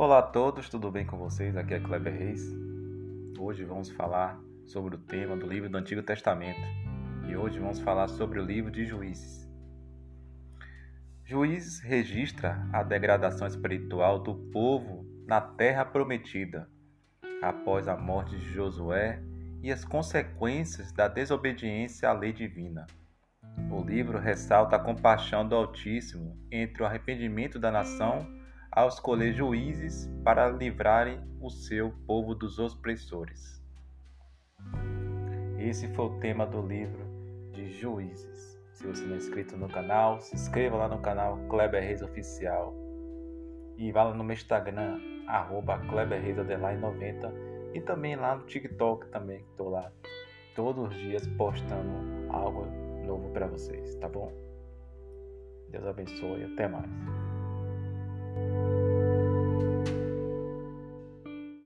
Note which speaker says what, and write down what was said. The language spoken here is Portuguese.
Speaker 1: Olá a todos, tudo bem com vocês? Aqui é Kleber Reis. Hoje vamos falar sobre o tema do livro do Antigo Testamento e hoje vamos falar sobre o livro de Juízes. Juízes registra a degradação espiritual do povo na terra prometida após a morte de Josué e as consequências da desobediência à lei divina. O livro ressalta a compaixão do Altíssimo entre o arrependimento da nação ao escolher juízes para livrarem o seu povo dos opressores. Esse foi o tema do livro de Juízes. Se você não é inscrito no canal, se inscreva lá no canal Kleber Reis Oficial. E vá lá no meu Instagram, arroba Kleber Reis 90 e também lá no TikTok também, que estou lá todos os dias postando algo novo para vocês, tá bom? Deus abençoe e até mais.